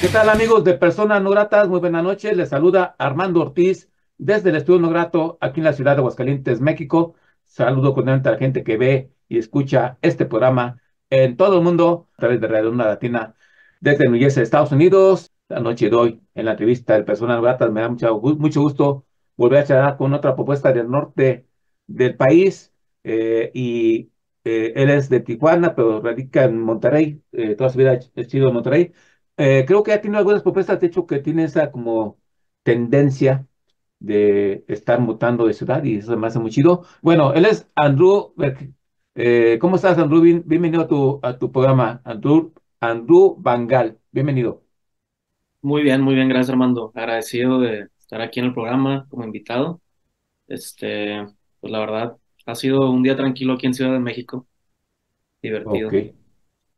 ¿Qué tal amigos de Personas No Gratas? Muy buenas noches. Les saluda Armando Ortiz desde el Estudio No Grato aquí en la ciudad de Aguascalientes, México. Saludo con a la gente que ve y escucha este programa en todo el mundo a través de Radio Una Latina desde New Jersey, Estados Unidos. La noche de hoy en la entrevista de Personas No Gratas me da mucho, mucho gusto volver a charlar con otra propuesta del norte del país eh, y eh, él es de Tijuana, pero radica en Monterrey, eh, toda su vida ha sido en Monterrey eh, creo que ya tiene algunas propuestas, de hecho, que tiene esa como tendencia de estar mutando de ciudad y eso me hace muy chido. Bueno, él es Andrew. Eh, ¿Cómo estás, Andrew? bienvenido a tu, a tu programa, Andrew, Andrew Bangal. Bienvenido. Muy bien, muy bien, gracias, Armando. Agradecido de estar aquí en el programa como invitado. Este, pues la verdad, ha sido un día tranquilo aquí en Ciudad de México. Divertido.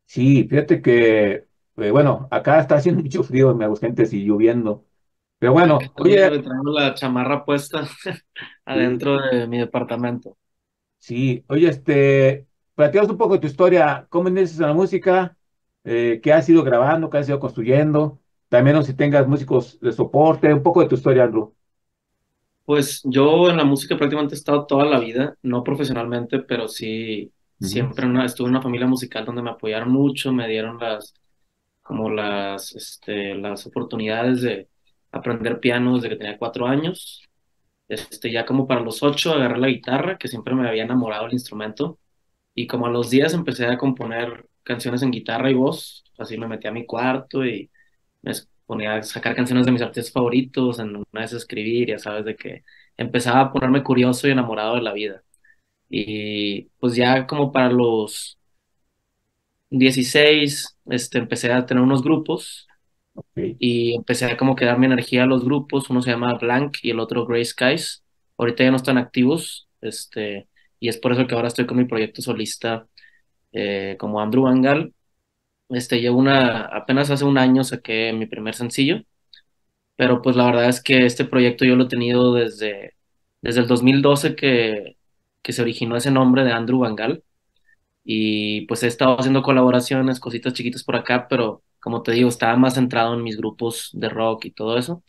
Sí, fíjate que eh, bueno, acá está haciendo mucho frío en Aguascalientes y lloviendo. Pero bueno, oye. Traigo la chamarra puesta adentro de mi departamento. Sí, oye, este, platicamos un poco de tu historia, cómo inicias en la música, eh, qué has ido grabando, qué has ido construyendo, también si tengas músicos de soporte, un poco de tu historia, Andrew. Pues yo en la música prácticamente he estado toda la vida, no profesionalmente, pero sí, siempre estuve en una familia musical donde me apoyaron mucho, me dieron las, como las, este, las oportunidades de aprender piano desde que tenía cuatro años. Este, ya como para los ocho agarré la guitarra, que siempre me había enamorado el instrumento. Y como a los días empecé a componer canciones en guitarra y voz, así me metí a mi cuarto y me ponía a sacar canciones de mis artistas favoritos, en una vez escribir, ya sabes, de que empezaba a ponerme curioso y enamorado de la vida. Y pues ya como para los 16, este, empecé a tener unos grupos y empecé a como que dar mi energía a los grupos. Uno se llama Blank y el otro Gray Skies. Ahorita ya no están activos, este, y es por eso que ahora estoy con mi proyecto solista eh, como Andrew Bangal. Este, llevo una, apenas hace un año saqué mi primer sencillo, pero pues la verdad es que este proyecto yo lo he tenido desde, desde el 2012 que, que se originó ese nombre de Andrew Bangal y pues he estado haciendo colaboraciones, cositas chiquitas por acá, pero como te digo, estaba más centrado en mis grupos de rock y todo eso.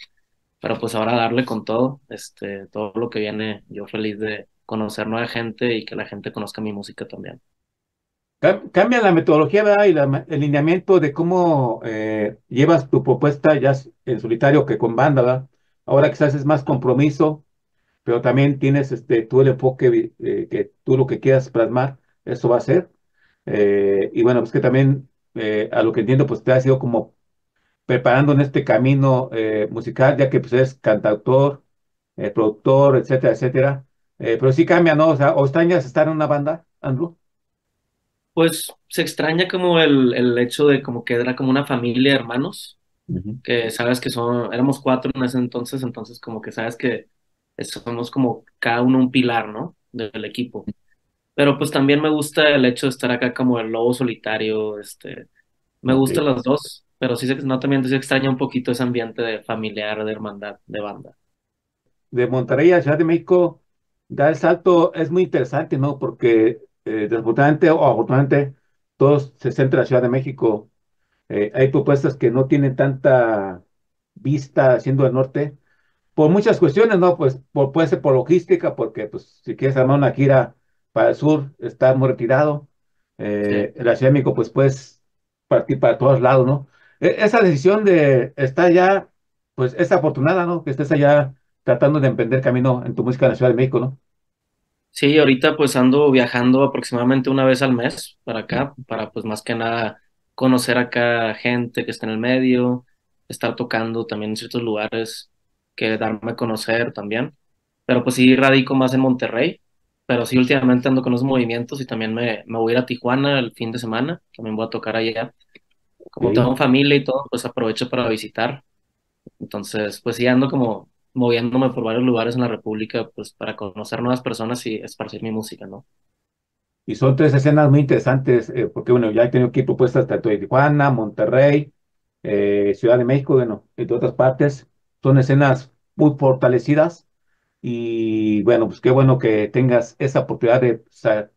Pero pues ahora darle con todo, este, todo lo que viene, yo feliz de conocer nueva gente y que la gente conozca mi música también. Cambia la metodología ¿verdad? y el lineamiento de cómo eh, llevas tu propuesta ya en solitario que con banda, ¿verdad? Ahora quizás es más compromiso, pero también tienes este, tú el enfoque eh, que tú lo que quieras plasmar eso va a ser. Eh, y bueno, pues que también, eh, a lo que entiendo, pues te has ido como preparando en este camino eh, musical, ya que pues eres cantautor, productor, etcétera, etcétera. pero sí cambia, ¿no? O sea, ¿o extrañas estar en una banda, Andrew? Pues se extraña como el, el hecho de como que era como una familia de hermanos, que sabes que son, éramos cuatro en ese entonces, entonces como que sabes que somos como cada uno un pilar, ¿no? Del equipo. Pero pues también me gusta el hecho de estar acá como el lobo solitario, este, me gustan las dos, pero sí, no, también se extraña un poquito ese ambiente de familiar, de hermandad, de banda. De Monterrey a Ciudad de México, dar el salto es muy interesante, ¿no? Porque eh, desafortunadamente o afortunadamente todos se centran en la Ciudad de México. Eh, hay propuestas que no tienen tanta vista siendo del norte, por muchas cuestiones, ¿no? Pues por, puede ser por logística, porque pues si quieres armar una gira para el sur está muy retirado. Eh, La Ciudad de México, pues puedes partir para todos lados, ¿no? E, esa decisión de estar ya, pues es afortunada, ¿no? Que estés allá tratando de emprender camino en tu música en la Ciudad de México, ¿no? Sí, ahorita pues ando viajando aproximadamente una vez al mes para acá, para pues más que nada conocer acá gente que está en el medio, estar tocando también en ciertos lugares que darme a conocer también. Pero pues sí radico más en Monterrey, pero sí, últimamente ando con los movimientos y también me, me voy a ir a Tijuana el fin de semana, también voy a tocar allá. Como tengo familia y todo, pues aprovecho para visitar. Entonces, pues sí, ando como moviéndome por varios lugares en la República, pues para conocer nuevas personas y esparcir mi música, ¿no? Y son tres escenas muy interesantes, eh, porque bueno, ya he tenido aquí propuestas tanto de Tijuana, Monterrey, eh, Ciudad de México, bueno, de otras partes. Son escenas muy fortalecidas y bueno, pues qué bueno que tengas esa oportunidad de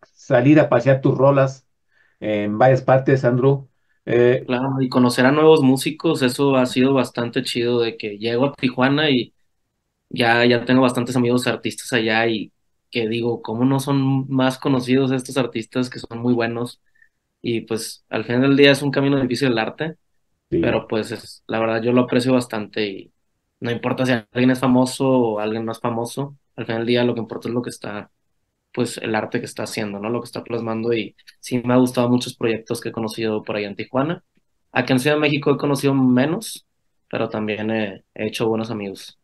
salir a pasear tus rolas en varias partes, Andrew. Eh, claro, y conocer a nuevos músicos, eso ha sido bastante chido de que llego a Tijuana y ya, ya tengo bastantes amigos artistas allá y que digo, ¿cómo no son más conocidos estos artistas que son muy buenos? Y pues al final del día es un camino difícil el arte, pero pues es, la verdad yo lo aprecio bastante y no importa si alguien es famoso o alguien más famoso, al final del día lo que importa es lo que está, pues el arte que está haciendo, ¿no? Lo que está plasmando y sí me ha gustado muchos proyectos que he conocido por ahí en Tijuana. Aquí en Ciudad de México he conocido menos, pero también he hecho buenos amigos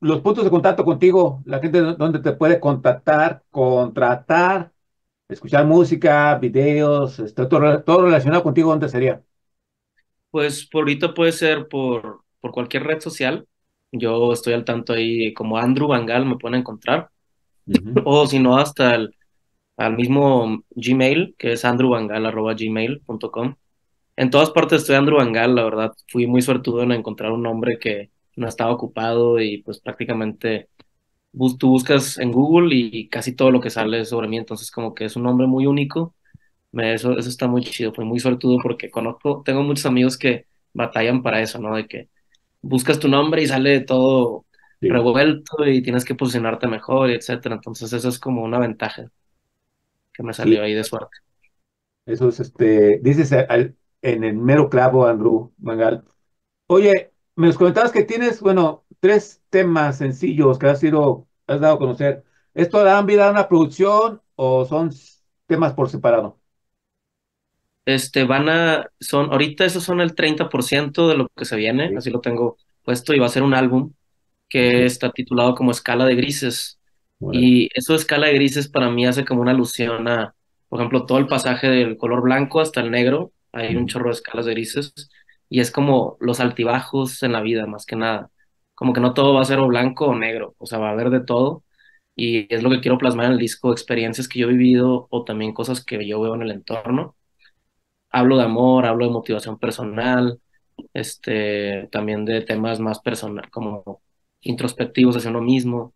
los puntos de contacto contigo, la gente donde te puede contactar, contratar, escuchar música, videos, este, todo, relacionado contigo, ¿dónde sería? Pues por ahorita puede ser por, por cualquier red social. Yo estoy al tanto ahí como Andrew Bangal me pueden encontrar. O si no, hasta el al mismo Gmail, que es andrewbangal.gmail.com. En todas partes estoy Andrew Bangal, la verdad. Fui muy suertudo en encontrar un nombre que, no estaba ocupado y pues prácticamente tú buscas en Google y casi todo lo que sale sobre mí, entonces como que es un nombre muy único, me, eso, eso está muy chido, fue muy suertudo porque conozco, tengo muchos amigos que batallan para eso, ¿no? De que buscas tu nombre y sale todo revuelto y tienes que posicionarte mejor, etcétera, entonces eso es como una ventaja que me salió ahí de suerte. Eso es, este, dices en el mero clavo, Andrew Mangal. Oye, me comentabas que tienes, bueno, tres temas sencillos que has sido, has dado a conocer. ¿Esto dan vida a una producción o son temas por separado? Este, van a, son, ahorita esos son el 30% de lo que se viene, así lo tengo puesto, y va a ser un álbum que está titulado como Escala de Grises. Y eso de Escala de Grises para mí hace como una alusión a, por ejemplo, todo el pasaje del color blanco hasta el negro, hay un chorro de escalas de grises, y es como los altibajos en la vida, más que nada. Como que no todo va a ser o blanco o negro, o sea, va a haber de todo. Y es lo que quiero plasmar en el disco, experiencias que yo he vivido o también cosas que yo veo en el entorno. Hablo de amor, hablo de motivación personal, este, también de temas más personal, como introspectivos hacia uno mismo.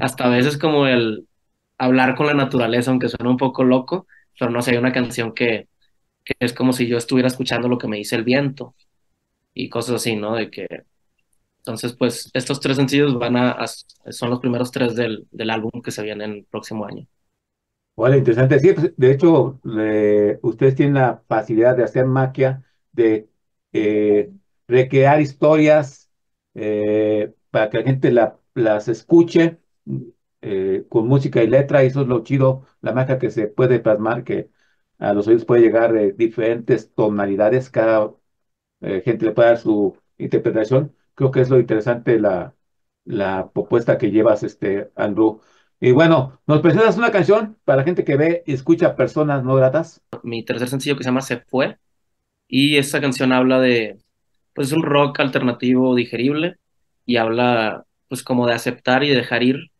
Hasta a veces como el hablar con la naturaleza, aunque suene un poco loco, pero no sé, hay una canción que que es como si yo estuviera escuchando lo que me dice el viento y cosas así, ¿no? De que entonces, pues estos tres sencillos van a, son los primeros tres del, del, álbum que se viene el próximo año. Vale, interesante. Sí, pues, de hecho, ustedes tienen la facilidad de hacer magia, de eh, recrear historias eh, para que la gente la, las escuche eh, con música y letra, eso es lo chido, la magia que se puede plasmar, que a los oídos puede llegar de diferentes tonalidades, cada gente le puede dar su interpretación. Creo que es lo interesante la, la propuesta que llevas, este, Andrew. Y bueno, ¿nos presentas una canción para gente que ve y escucha personas no gratas? Mi tercer sencillo que se llama Se Fue, y esta canción habla de, pues es un rock alternativo digerible, y habla pues como de aceptar y dejar ir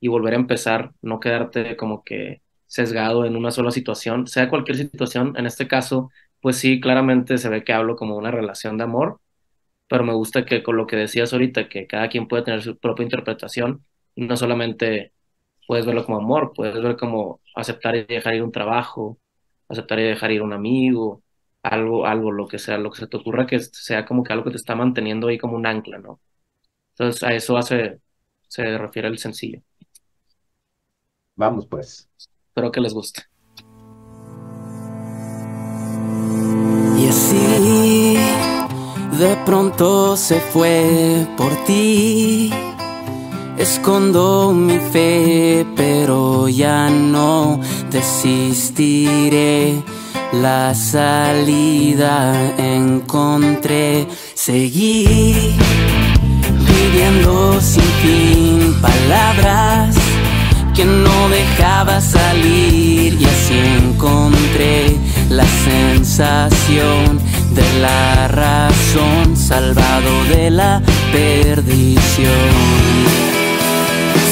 y volver a empezar, no quedarte como que sesgado en una sola situación, sea cualquier situación, en este caso, pues sí, claramente se ve que hablo como una relación de amor, pero me gusta que con lo que decías ahorita, que cada quien puede tener su propia interpretación, no solamente puedes verlo como amor, puedes ver como aceptar y dejar ir un trabajo, aceptar y dejar ir un amigo, algo, algo, lo que sea, lo que se te ocurra que sea como que algo que te está manteniendo ahí como un ancla, ¿no? Entonces a eso hace, se refiere el sencillo. Vamos pues. Espero que les guste. Y así de pronto se fue por ti. Escondo mi fe, pero ya no desistiré. La salida encontré, seguí viviendo sin fin palabras que no dejaba salir y así encontré la sensación de la razón, salvado de la perdición.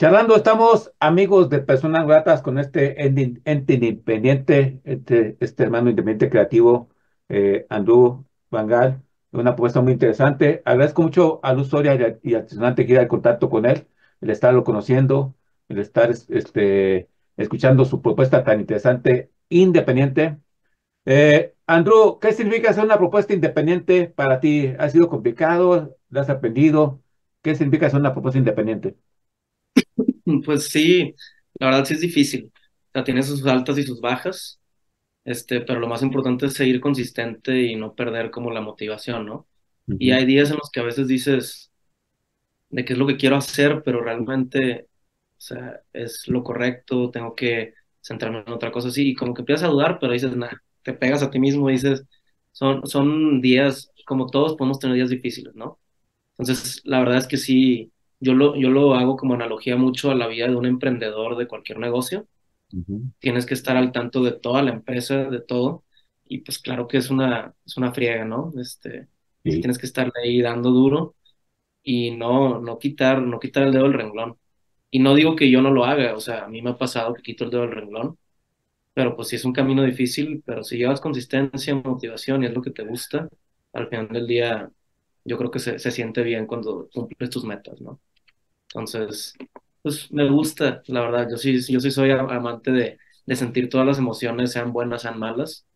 Charlando, estamos amigos de personas gratas con este ente independiente, este, hermano independiente creativo, eh, Andrew Vangal, una propuesta muy interesante. Agradezco mucho a Luz Soria y a Tisonante que ir al contacto con él, el estarlo conociendo, el estar este, escuchando su propuesta tan interesante, independiente. Eh, Andrew, ¿qué significa hacer una propuesta independiente para ti? ¿Ha sido complicado? ¿La has aprendido? ¿Qué significa hacer una propuesta independiente? Pues sí, la verdad sí es difícil. O sea, tiene sus altas y sus bajas, este, pero lo más importante es seguir consistente y no perder como la motivación, ¿no? Y hay días en los que a veces dices de qué es lo que quiero hacer, pero realmente, o sea, es lo correcto, tengo que centrarme en otra cosa así, y como que empiezas a dudar, pero dices, nada, te pegas a ti mismo y dices, son, son días, como todos podemos tener días difíciles, ¿no? Entonces, la verdad es que sí, yo lo, yo lo hago como analogía mucho a la vida de un emprendedor de cualquier negocio. Tienes que estar al tanto de toda la empresa, de todo. Y pues claro que es una, es una friega, ¿no? Este, Tienes que estar ahí dando duro y no, no, quitar, no quitar el dedo del renglón. Y no digo que yo no lo haga, o sea, a mí me ha pasado que quito el dedo del renglón, pero pues sí es un camino difícil, pero si llevas consistencia, motivación y es lo que te gusta, al final del día yo creo que se, se siente bien cuando cumples tus metas, ¿no? Entonces, pues me gusta, la verdad. Yo sí, yo sí soy amante de, de sentir todas las emociones, sean buenas, sean malas.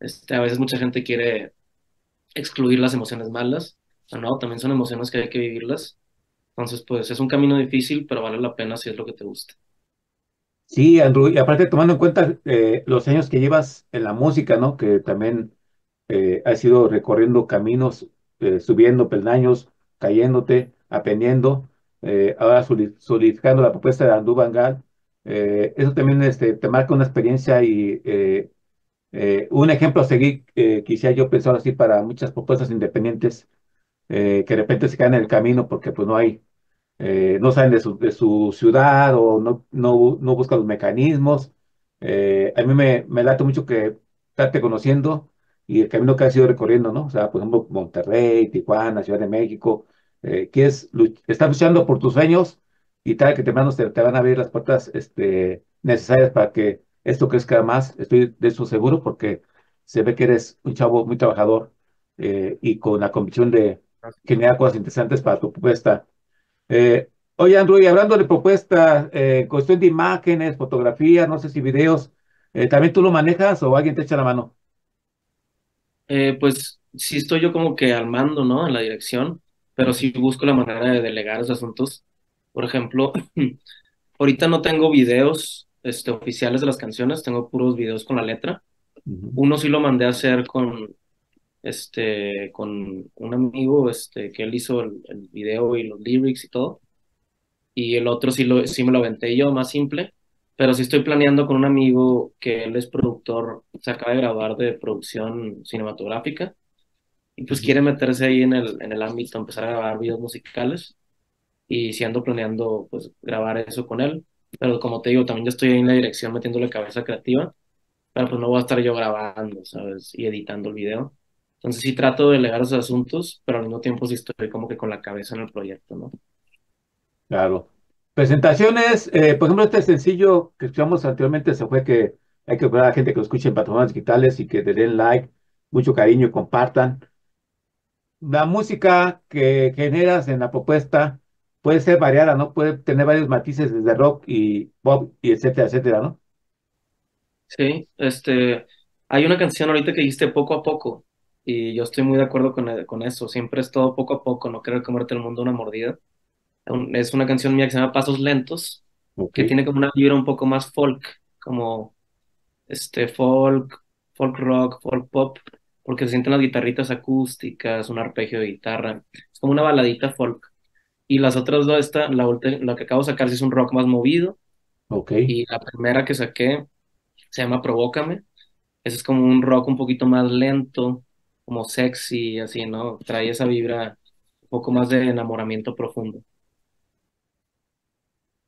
Este, a veces mucha gente quiere excluir las emociones malas, pero no, también son emociones que hay que vivirlas. Entonces, pues es un camino difícil, pero vale la pena si es lo que te gusta. Sí, Andrew, y aparte tomando en cuenta eh, los años que llevas en la música, ¿no? Que también eh, has ido recorriendo caminos, eh, subiendo peldaños, cayéndote, aprendiendo eh, ahora solidificando la propuesta de Andú Bangal. Eh, eso también este, te marca una experiencia y eh, un ejemplo a seguir, quisiera yo pensar así para muchas propuestas independientes que de repente se caen en el camino porque pues no hay, no saben de su, de su ciudad o no, no, no buscan los mecanismos. a mí me, me late mucho que estate conociendo y el camino que has ido recorriendo, ¿no? O sea, por ejemplo, Monterrey, Tijuana, Ciudad de México, eh, quieres, estás luchando por tus sueños y tal que te, te, te van a abrir las puertas este, necesarias para que esto crezca más. Estoy de eso seguro porque se ve que eres un chavo muy trabajador eh, y con la convicción de generar cosas interesantes para tu propuesta. Eh, oye, Andrew, y hablando de propuestas, eh, cuestión de imágenes, fotografías, no sé si videos, eh, ¿también tú lo manejas o alguien te echa la mano? Eh, pues sí estoy yo como que al mando, ¿no? En la dirección, pero sí busco la manera de delegar esos asuntos. Por ejemplo, ahorita no tengo videos este, oficiales de las canciones, tengo puros videos con la letra. Uno sí lo mandé a hacer con, este, con un amigo este, que él hizo el, el video y los lyrics y todo. Y el otro sí, lo, sí me lo aventé yo, más simple. Pero sí estoy planeando con un amigo que él es productor, se acaba de grabar de producción cinematográfica y pues quiere meterse ahí en el, en el ámbito, empezar a grabar videos musicales y si ando planeando pues grabar eso con él. Pero como te digo, también yo estoy ahí en la dirección metiéndole cabeza creativa, pero pues no voy a estar yo grabando, ¿sabes? Y editando el video. Entonces sí trato de delegar esos asuntos, pero al mismo tiempo sí estoy como que con la cabeza en el proyecto, ¿no? Claro. Presentaciones, eh, por ejemplo, este sencillo que escuchamos anteriormente se fue que hay que recordar a la gente que lo escuche en plataformas digitales y que le den like, mucho cariño compartan. La música que generas en la propuesta puede ser variada, ¿no? Puede tener varios matices desde rock y pop y etcétera, etcétera, ¿no? Sí, este, hay una canción ahorita que dijiste poco a poco y yo estoy muy de acuerdo con, con eso, siempre es todo poco a poco, no querer comerte el mundo una mordida. Es una canción mía que se llama Pasos Lentos, que tiene como una vibra un poco más folk, como este folk, folk rock, folk pop, porque se sienten las guitarritas acústicas, un arpegio de guitarra, es como una baladita folk. Y las otras dos, esta, la, la que acabo de sacar sí es un rock más movido. Okay. Y la primera que saqué se llama Provócame. Ese es como un rock un poquito más lento, como sexy, así, ¿no? Trae esa vibra un poco más de enamoramiento profundo.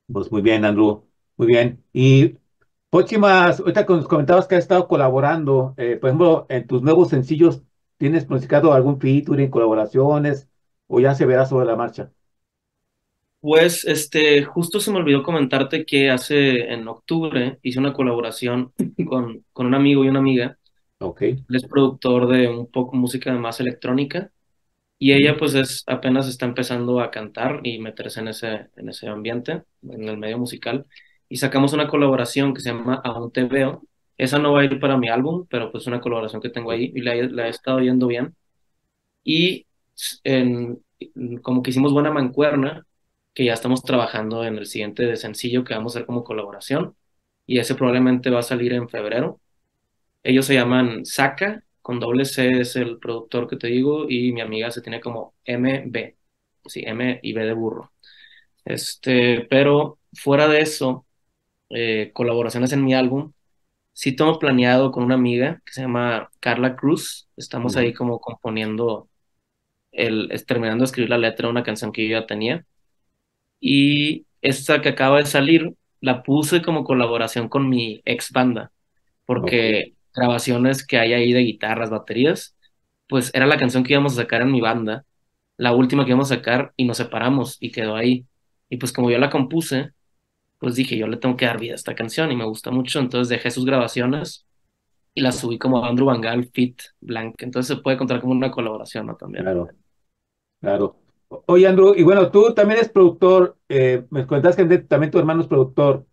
Pues muy bien, Andrew. Muy bien. Y próximas, ahorita nos comentabas que has estado colaborando, eh, por ejemplo, en tus nuevos sencillos, ¿tienes pronosticado algún featuring, colaboraciones o ya se verá sobre la marcha? Pues, este, justo se me olvidó comentarte que hace, en octubre, hice una colaboración con, con un amigo y una amiga. Ok. Él es productor de un poco música más electrónica y ella pues es, apenas está empezando a cantar y meterse en ese, en ese ambiente, en el medio musical. Y sacamos una colaboración que se llama Aún te veo. Esa no va a ir para mi álbum, pero pues una colaboración que tengo ahí y la, la he estado oyendo bien. Y como que hicimos buena mancuerna, que ya estamos trabajando en el siguiente sencillo que vamos a hacer como colaboración. Y ese probablemente va a salir en febrero. Ellos se llaman Saka con doble C es el productor que te digo y mi amiga se tiene como MB, sí, M y B de burro. Este, pero fuera de eso, eh, colaboraciones en mi álbum, sí tengo planeado con una amiga que se llama Carla Cruz, estamos ahí como componiendo, el, terminando de escribir la letra de una canción que yo ya tenía. Y esta que acaba de salir, la puse como colaboración con mi ex banda, porque grabaciones que hay ahí de guitarras, baterías, pues era la canción que íbamos a sacar en mi banda, la última que íbamos a sacar y nos separamos y quedó ahí. Y pues como yo la compuse, pues dije, yo le tengo que dar vida a esta canción y me gusta mucho, entonces dejé sus grabaciones y la subí como Andrew Van Fit Blank, entonces se puede contar como una colaboración, ¿no? También. Claro, claro. Oye, Andrew, y bueno, tú también eres productor, eh, me cuentas que también tu hermano es productor.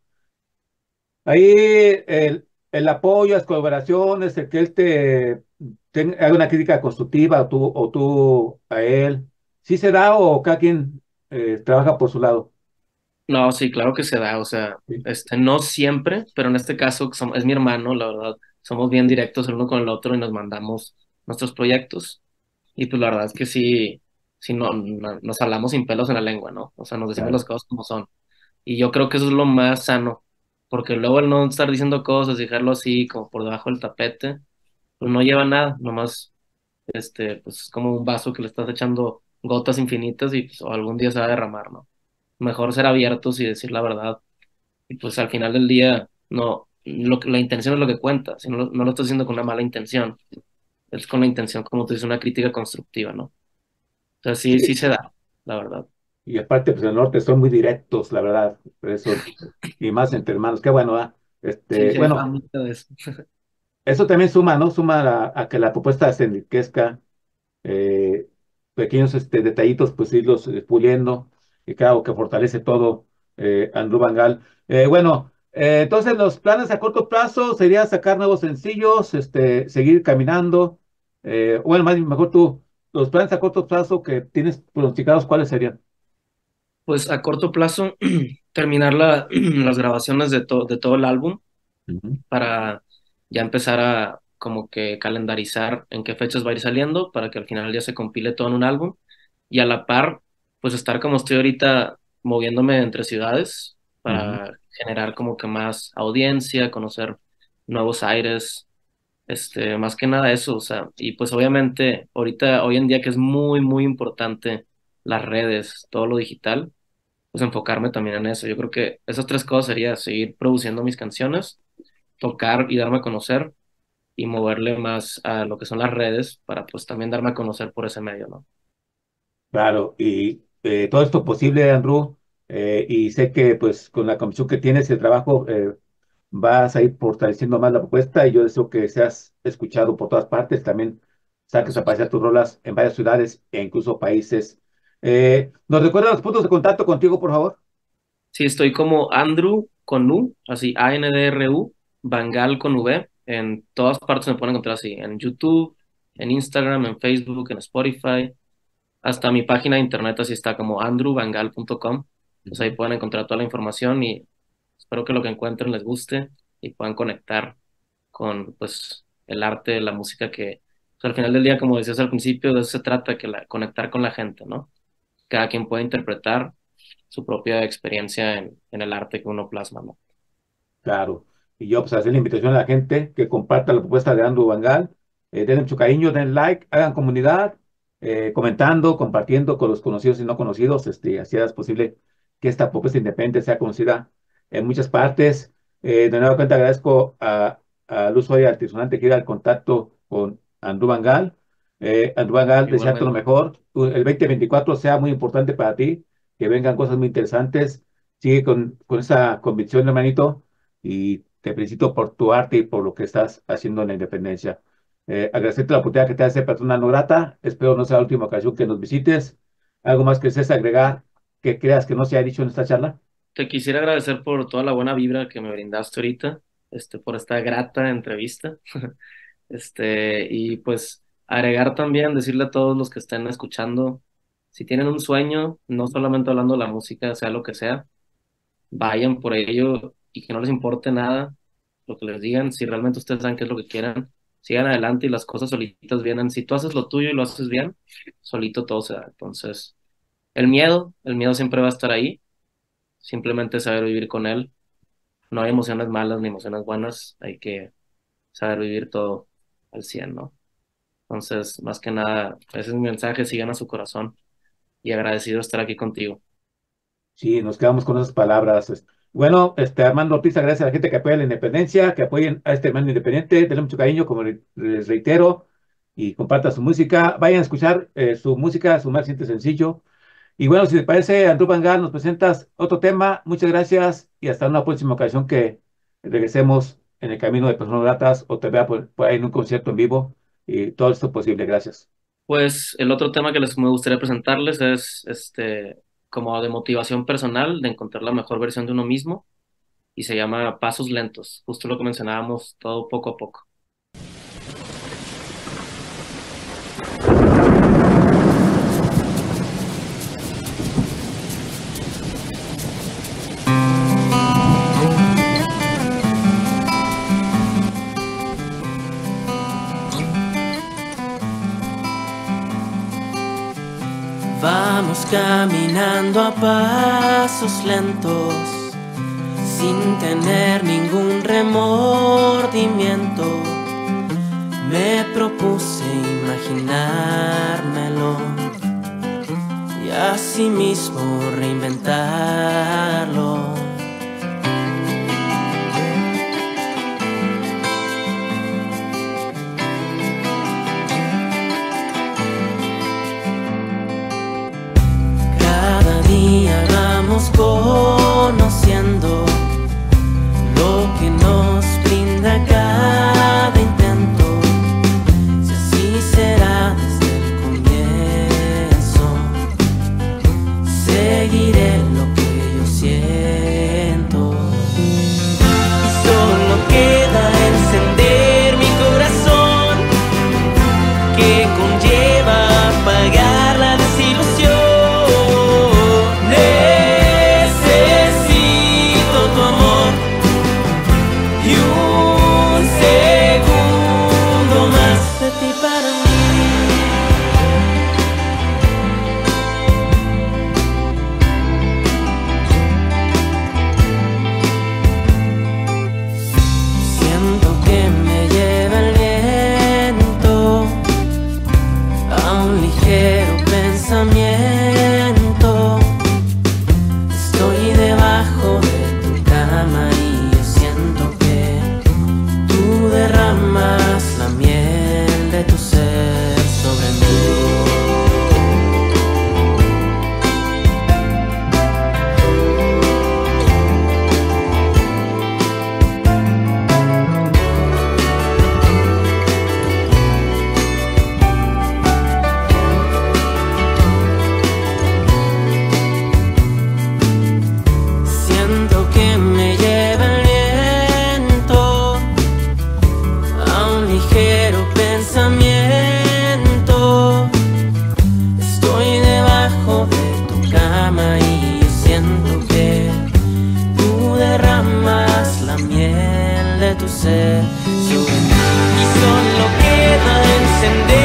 Ahí el, el apoyo, las colaboraciones, el que él te haga una crítica constructiva o tú, o tú a él, ¿sí se da o cada quien eh, trabaja por su lado? No, sí, claro que se da, o sea, este, no siempre, pero en este caso es mi hermano, la verdad, somos bien directos el uno con el otro y nos mandamos nuestros proyectos y pues la verdad es que sí, sí no, nos hablamos sin pelos en la lengua, ¿no? O sea, nos decimos las cosas como son. Y yo creo que eso es lo más sano, porque luego el no estar diciendo cosas dejarlo así como por debajo del tapete, pues no lleva nada, nomás este, pues es como un vaso que le estás echando gotas infinitas y pues algún día se va a derramar, ¿no? Mejor ser abiertos y decir la verdad. Y pues al final del día, no, lo, la intención es lo que cuenta, si no, no lo estás haciendo con una mala intención, es con la intención, como tú dices, una crítica constructiva, ¿no? O sea, sí, sí se da, la verdad. Y aparte, pues en el norte son muy directos, la verdad. Eso, y más entre hermanos. Qué bueno, ¿ah? Este, bueno, eso. también suma, ¿no? Suma a, que la propuesta se enriquezca eh, pequeños este, detallitos, pues irlos eh, puliendo, y claro, que fortalece todo eh, Andrew Bangal. Eh, bueno, entonces los planes a corto plazo sería sacar nuevos sencillos, este, seguir caminando. bueno, más mejor tú, los planes a corto plazo que tienes pronosticados, ¿cuáles serían? Pues a corto plazo, terminar la, las grabaciones de, de todo el álbum para ya empezar a como que calendarizar en qué fechas va a ir saliendo para que al final ya se compile todo en un álbum y a la par pues estar como estoy ahorita moviéndome entre ciudades para generar como que más audiencia, conocer nuevos aires, este, más que nada eso, o sea, y pues obviamente ahorita, hoy en día que es muy, muy importante las redes, todo lo digital, pues enfocarme también en eso. Yo creo que esas tres cosas sería seguir produciendo mis canciones, tocar y darme a conocer y moverle más a lo que son las redes para pues también darme a conocer por ese medio, ¿no? Claro, y eh, todo esto posible, Andrew, eh, y sé que pues con la comisión que tienes y el trabajo eh, vas a ir fortaleciendo más la propuesta y yo deseo que seas escuchado por todas partes, también saques a pasear tus rolas en varias ciudades e incluso países. ¿Nos recuerdas los puntos de contacto contigo, por favor? Sí, estoy como Andrew con U, así A-N-D-R-U, Bangal con V, en todas partes me pueden encontrar así, en YouTube, en Instagram, en Facebook, en Spotify, hasta mi página de internet así está como andrewbangal.com. Pues ahí pueden encontrar toda la información y espero que lo que encuentren les guste y puedan conectar con pues el arte, la música que pues, al final del día, como decías al principio, de eso se trata, que la, conectar con la gente, ¿no? Cada quien puede interpretar su propia experiencia en, en el arte que uno plasma, ¿no? Claro. Y yo pues hacer la invitación a la gente que comparta la propuesta de Andrew Bangal. Eh, denle mucho cariño, den like, hagan comunidad, eh, comentando, compartiendo con los conocidos y no conocidos, este, así es posible que esta propuesta independiente sea conocida en muchas partes. Eh, de nueva cuenta agradezco a, a Luz Hoy Artisonante que al contacto con Andrew Bangal. Eh, Andrew Bangal, desearte lo mejor. El 2024 sea muy importante para ti, que vengan cosas muy interesantes. Sigue con, con esa convicción, hermanito, y te felicito por tu arte y por lo que estás haciendo en la independencia. Eh, agradecerte la oportunidad que te hace persona no grata. Espero no sea la última ocasión que nos visites. ¿Algo más que desees agregar que creas que no se ha dicho en esta charla? Te quisiera agradecer por toda la buena vibra que me brindaste ahorita, este, por esta grata entrevista. este, y pues agregar también, decirle a todos los que estén escuchando, si tienen un sueño, no solamente hablando de la música, sea lo que sea, vayan por ello y que no les importe nada lo que les digan, si realmente ustedes saben qué es lo que quieran, sigan adelante y las cosas solitas vienen. Si tú haces lo tuyo y lo haces bien, solito todo se da. Entonces, el miedo, el miedo siempre va a estar ahí, simplemente saber vivir con él. No hay emociones malas ni emociones buenas, hay que saber vivir todo al 100, ¿no? Entonces, más que nada, ese es mi mensaje, sigan a su corazón y agradecido de estar aquí contigo. Sí, nos quedamos con esas palabras. Bueno, este Armando Ortiz agradece a la gente que apoya la independencia, que apoyen a este hermano independiente, denle mucho cariño, como les reitero, y comparta su música. Vayan a escuchar eh, su música, su más simple sencillo. Y bueno, si les parece, Andrew Bangal, nos presentas otro tema. Muchas gracias y hasta una próxima ocasión que regresemos en el camino de personas gratas o te vea por, ahí en un concierto en vivo y todo esto posible. Gracias. Pues el otro tema que les me gustaría presentarles es este como de motivación personal, de encontrar la mejor versión de uno mismo, y se llama Pasos Lentos, justo lo que mencionábamos, todo poco a poco. Caminando a pasos lentos, sin tener ningún remordimiento. Me propuse imaginármelo y así mismo reinventarlo. Queda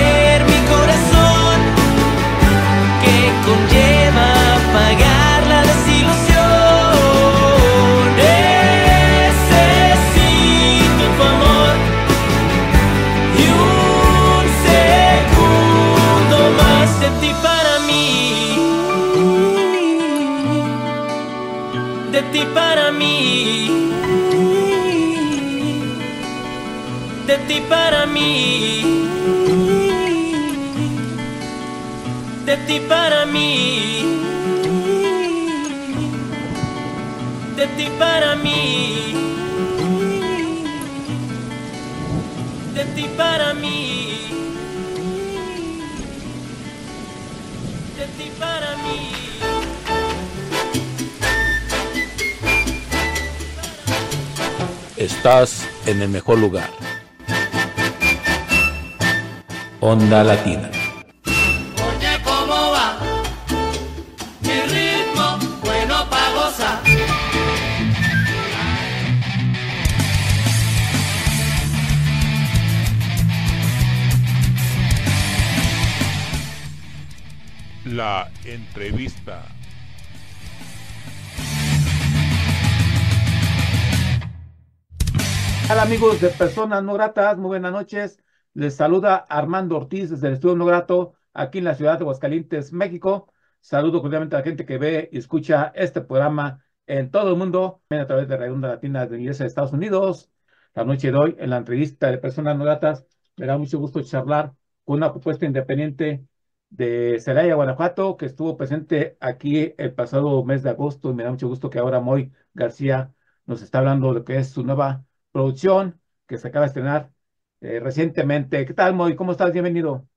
ti para mí. De ti para mí. De ti para mí. De ti para mí. Estás en el mejor lugar. Onda Latina. Amigos de Personas No Gratas, muy buenas noches. Les saluda Armando Ortiz desde el Estudio No Grato, aquí en la ciudad de Aguascalientes, México. Saludo cordialmente a la gente que ve y escucha este programa en todo el mundo, a través de Radio Latina de Iglesia de Estados Unidos. La noche de hoy, en la entrevista de Personas No Gratas, me da mucho gusto charlar con una propuesta independiente de Celaya, Guanajuato, que estuvo presente aquí el pasado mes de agosto y me da mucho gusto que ahora Moy García nos está hablando de lo que es su nueva producción que se acaba de estrenar eh, recientemente. ¿Qué tal, Moy? ¿Cómo estás? Bienvenido.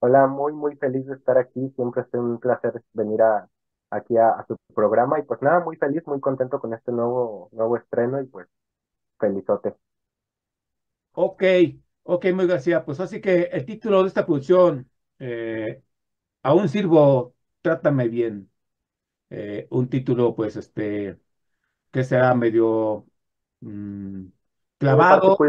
Hola, muy, muy feliz de estar aquí. Siempre es un placer venir a, aquí a, a su programa. Y pues nada, muy feliz, muy contento con este nuevo, nuevo estreno y pues felizote. Ok, ok, Moy García. Pues así que el título de esta producción, eh, Aún sirvo, trátame bien. Eh, un título, pues, este, que sea medio mm, clavado,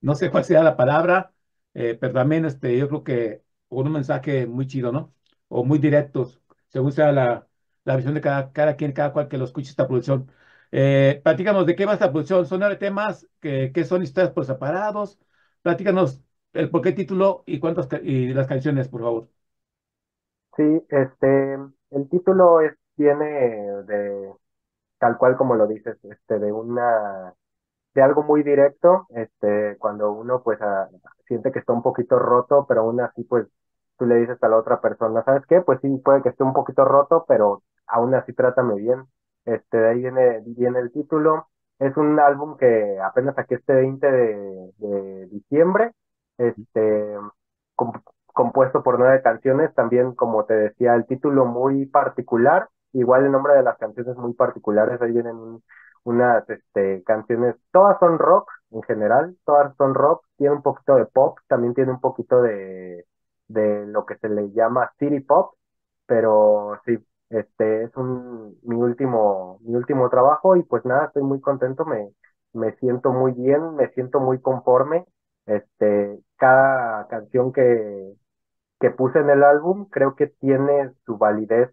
no sé cuál sea la palabra, eh, pero también este, yo creo que un mensaje muy chido, ¿no? O muy directos, según sea la, la visión de cada, cada quien, cada cual que lo escuche esta producción. Eh, platícanos de qué va esta producción, son nueve temas, que, que son historias por separados. Platícanos el por qué título y cuántas y las canciones, por favor. Sí, este, el título es, viene de, tal cual como lo dices, este, de una, de algo muy directo, este, cuando uno pues a- siente que está un poquito roto, pero aún así pues tú le dices a la otra persona, ¿sabes qué? Pues sí, puede que esté un poquito roto, pero aún así trátame bien. Este, de ahí viene, viene el título. Es un álbum que apenas saqué este 20 de, de diciembre, este, com- compuesto por nueve canciones, también como te decía, el título muy particular, igual el nombre de las canciones muy particulares, ahí vienen un- unas este, canciones, todas son rock en general, todas son rock, tiene un poquito de pop, también tiene un poquito de, de lo que se le llama city pop, pero sí, este es un, mi último, mi último trabajo y pues nada, estoy muy contento, me, me siento muy bien, me siento muy conforme, este, cada canción que, que puse en el álbum creo que tiene su validez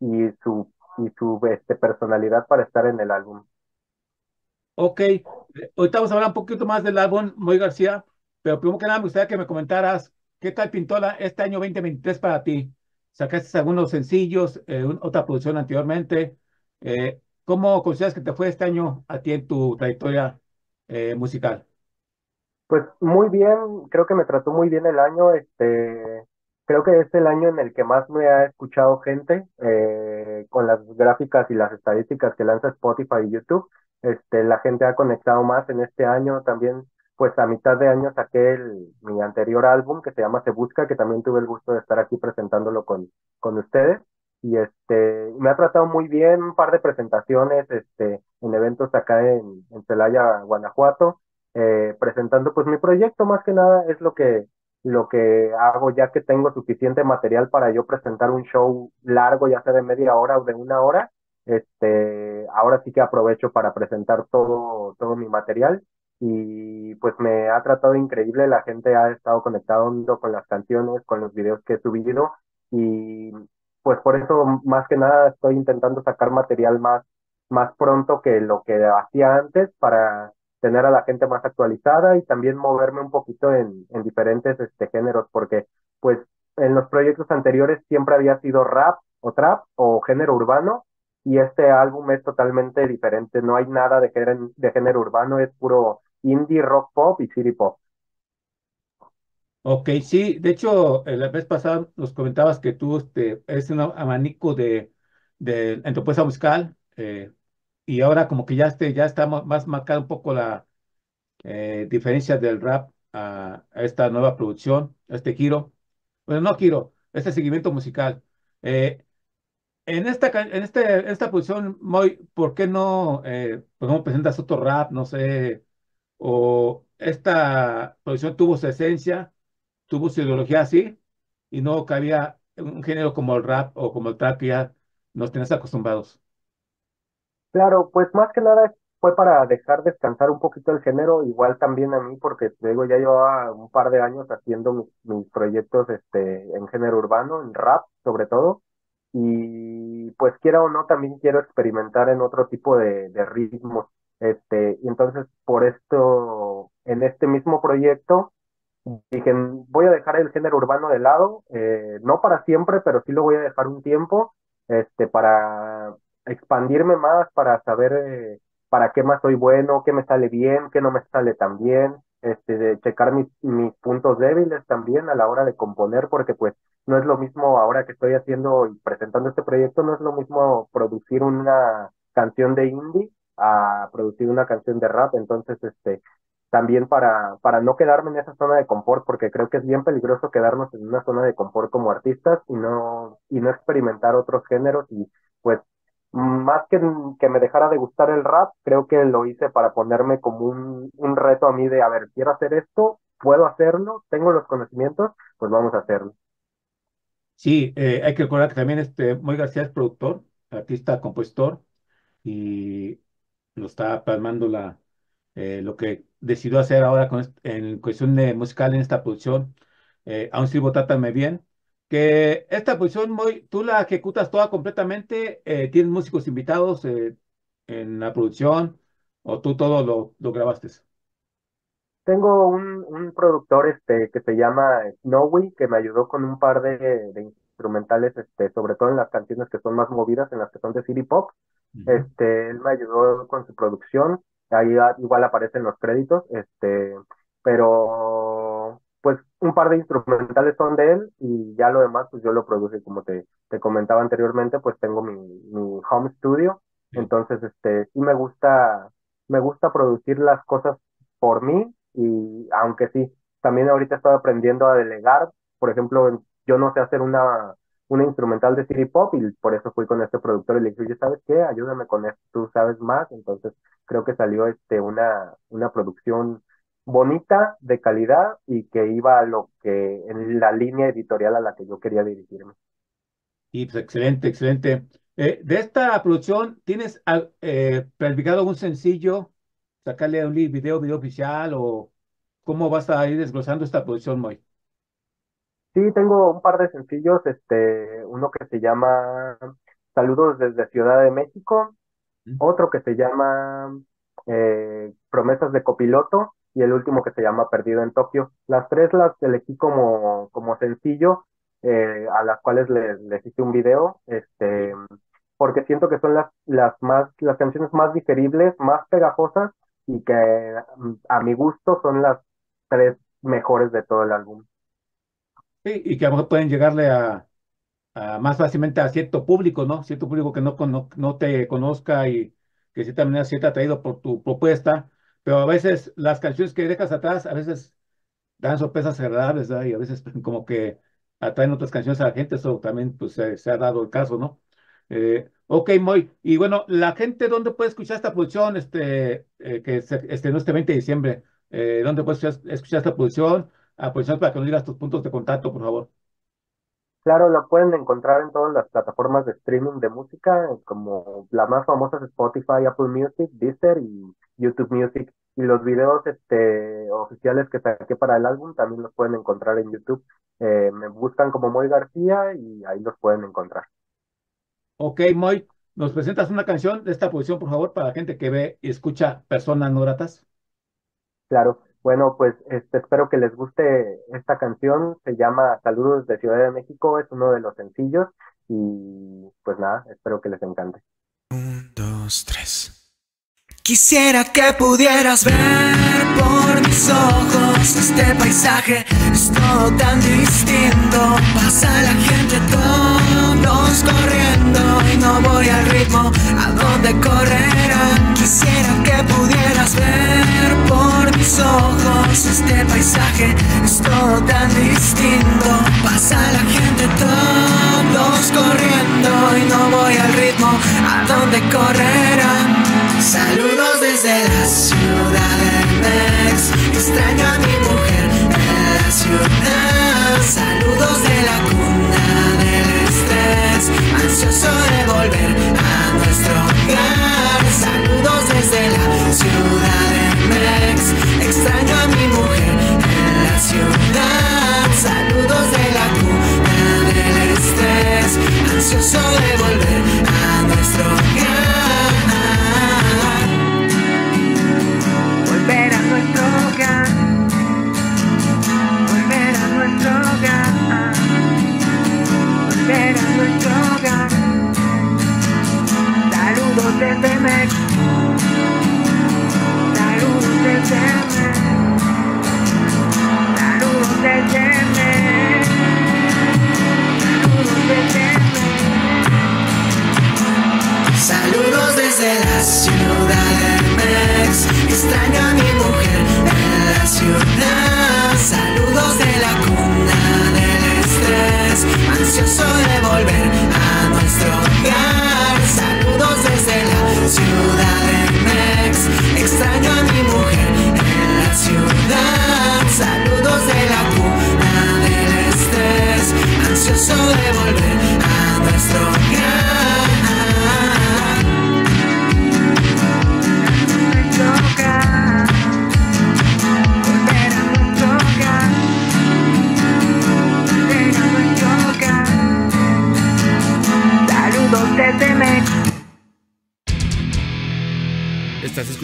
y su, y su este, personalidad para estar en el álbum. Ok, ahorita vamos a hablar un poquito más del álbum, Moy García, pero primero que nada me gustaría que me comentaras qué tal pintó la- este año 2023 para ti. Sacaste algunos sencillos, eh, un- otra producción anteriormente. eh, ¿cómo consideras que te fue este año a ti en tu trayectoria eh, musical? Pues muy bien, creo que me trató muy bien el año, este, creo que es el año en el que más me ha escuchado gente, eh, con las gráficas y las estadísticas que lanza Spotify y YouTube, este, la gente ha conectado más en este año, también, pues a mitad de año saqué el, mi anterior álbum que se llama Se Busca, que también tuve el gusto de estar aquí presentándolo con, con ustedes, y este, me ha tratado muy bien, un par de presentaciones, este, en eventos acá en, en Celaya, Guanajuato, eh, presentando pues mi proyecto. Más que nada es lo que lo que hago ya que tengo suficiente material para yo presentar un show largo ya sea de media hora o de una hora este ahora sí que aprovecho para presentar todo, todo mi material. Y pues me ha tratado increíble, la gente ha estado conectando con las canciones, con los videos que he subido. Y pues por eso más que nada estoy intentando sacar material más, más pronto que lo que hacía antes para tener a la gente más actualizada y también moverme un poquito en, en diferentes este, géneros, porque pues en los proyectos anteriores siempre había sido rap o trap o género urbano y este álbum es totalmente diferente, no hay nada de género, de género urbano, es puro indie, rock pop y city pop. Ok, sí, de hecho, la vez pasada nos comentabas que tú este, eres un abanico de, de en tu puesta musical, eh, y ahora como que ya, este, ya está más marcada un poco la eh, diferencia del rap a, esta nueva producción, a este giro. Bueno, no giro, este seguimiento musical. Eh, en esta, en este, esta producción, Moy, ¿por qué no, eh, presentas otro rap? No sé, o esta producción tuvo su esencia, tuvo su ideología así, y no cabía un género como el rap o como el trap que ya nos tenés acostumbrados. Claro, pues más que nada fue para dejar descansar un poquito el género, igual también a mí, porque luego ya llevaba un par de años haciendo mis, proyectos este, en género urbano, en rap sobre todo, y pues quiera o no, también quiero experimentar en otro tipo de, de ritmos, este, y entonces por esto, en este mismo proyecto, dije, voy a dejar el género urbano de lado, eh, no para siempre, pero sí lo voy a dejar un tiempo, este, para expandirme más, para saber eh, para qué más soy bueno, qué me sale bien, qué no me sale tan bien, este, de checar mis, mis puntos débiles también a la hora de componer, porque pues no es lo mismo ahora que estoy haciendo y presentando este proyecto, no es lo mismo producir una canción de indie a producir una canción de rap, entonces este también para, para no quedarme en esa zona de confort, porque creo que es bien peligroso quedarnos en una zona de confort como artistas y no, y no experimentar otros géneros y pues más que, que me dejara de gustar el rap, creo que lo hice para ponerme como un, un reto a mí de, a ver, quiero hacer esto, puedo hacerlo, tengo los conocimientos, pues vamos a hacerlo. Sí, eh, hay que recordar que también este Moy García es productor, artista, compositor, y lo está plasmando la, eh, lo que decidió hacer ahora con en cuestión de musical en esta producción. Eh, aún sigo Trátame Bien, que esta posición, muy, tú la ejecutas toda completamente, eh, tienes músicos invitados eh, en la producción o tú todo lo, lo grabaste. Tengo un, un, productor este, que se llama Snowy, que me ayudó con un par de, de, instrumentales, este, sobre todo en las canciones que son más movidas, en las que son de city pop. Este, él me ayudó con su producción, ahí igual aparecen los créditos, este, pero un par de instrumentales son de él y ya lo demás pues yo lo produje como te, te comentaba anteriormente pues tengo mi, mi home studio entonces este sí me gusta me gusta producir las cosas por mí y aunque sí también ahorita estoy aprendiendo a delegar por ejemplo yo no sé hacer una una instrumental de city pop y por eso fui con este productor y le dije, ¿sabes qué? Ayúdame con esto, tú sabes más. Entonces creo que salió este una, una producción bonita, de calidad y que iba a lo que en la línea editorial a la que yo quería dirigirme. Y pues excelente, excelente. Eh, de esta producción, ¿tienes eh, planificado algún sencillo? ¿Sacarle un video, video oficial o cómo vas a ir desglosando esta producción, Moy? Sí, tengo un par de sencillos, este, uno que se llama Saludos desde Ciudad de México, otro que se llama eh, Promesas de Copiloto y el último que se llama Perdido en Tokio. Las tres las elegí como, como sencillo, eh, a las cuales les, hice un video, este, porque siento que son las, las más, las canciones más digeribles, más pegajosas y que a mi gusto son las tres mejores de todo el álbum. Sí, y que a lo mejor pueden llegarle a, a más fácilmente a cierto público, ¿no? Cierto público que no, no, no te conozca y que de cierta manera se atraído por tu propuesta pero a veces las canciones que dejas atrás, a veces dan sorpresas agradables, Y a veces como que atraen otras canciones a la gente, eso también pues se, ha dado el caso, ¿no? Eh, ok, muy, y bueno, la gente, ¿dónde puede escuchar esta producción? Este, eh, que se estrenó este 20 de diciembre, eh, ¿dónde puedes escuchar, esta producción? A ah, producción para que nos digas tus puntos de contacto, por favor. Claro, lo pueden encontrar en todas las plataformas de streaming de música, como la más famosa es Spotify, Apple Music, Deezer y YouTube Music. Y los videos este, oficiales que saqué para el álbum también los pueden encontrar en YouTube. Eh, me buscan como Moy García y ahí los pueden encontrar. Ok, Moy, ¿nos presentas una canción de esta posición, por favor, para la gente que ve y escucha personas no gratas? Claro. Bueno, pues este, espero que les guste esta canción. Se llama Saludos de Ciudad de México. Es uno de los sencillos. Y pues nada, espero que les encante. Un, dos, tres. Quisiera que pudieras ver por mis ojos este paisaje, es todo tan distinto. Pasa la gente todos corriendo y no voy al ritmo a donde correrán. Quisiera que pudieras ver por mis ojos este paisaje, es todo tan distinto. Pasa la gente todos corriendo y no voy al ritmo a donde correrán. Saludos desde la ciudad de Mex. Extraño a mi mujer en la ciudad. Saludos de la cuna del estrés. Ansioso de volver a nuestro hogar. Extraño a mi mujer en la ciudad. Saludos de la cuna del estrés. Ansioso de volver a nuestro hogar. volver a nuestro hogar, volver a nuestro hogar, volver a nuestro hogar. Saludos desde Mex, Saludos desde la ciudad de Mex. Extraño a mi mujer en la ciudad. Saludos de la cuna del estrés. Ansioso de volver a